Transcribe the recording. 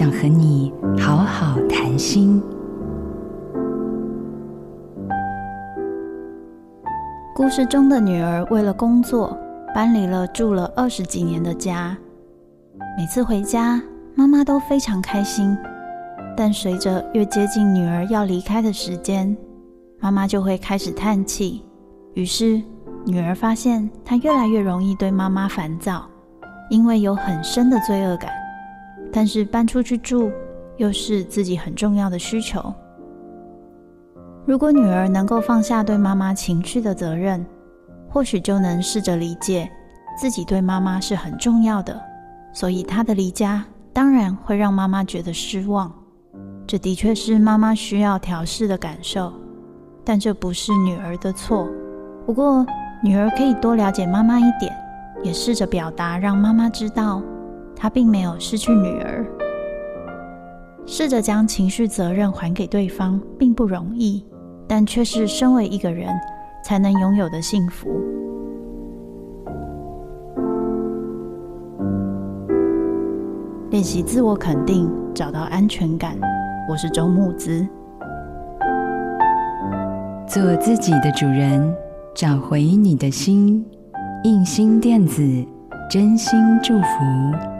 想和你好好谈心。故事中的女儿为了工作，搬离了住了二十几年的家。每次回家，妈妈都非常开心。但随着越接近女儿要离开的时间，妈妈就会开始叹气。于是，女儿发现她越来越容易对妈妈烦躁，因为有很深的罪恶感。但是搬出去住又是自己很重要的需求。如果女儿能够放下对妈妈情绪的责任，或许就能试着理解自己对妈妈是很重要的，所以她的离家当然会让妈妈觉得失望。这的确是妈妈需要调试的感受，但这不是女儿的错。不过，女儿可以多了解妈妈一点，也试着表达，让妈妈知道他并没有失去女儿。试着将情绪责任还给对方，并不容易，但却是身为一个人才能拥有的幸福。练习自我肯定，找到安全感。我是周木子，做自己的主人，找回你的心。印心电子，真心祝福。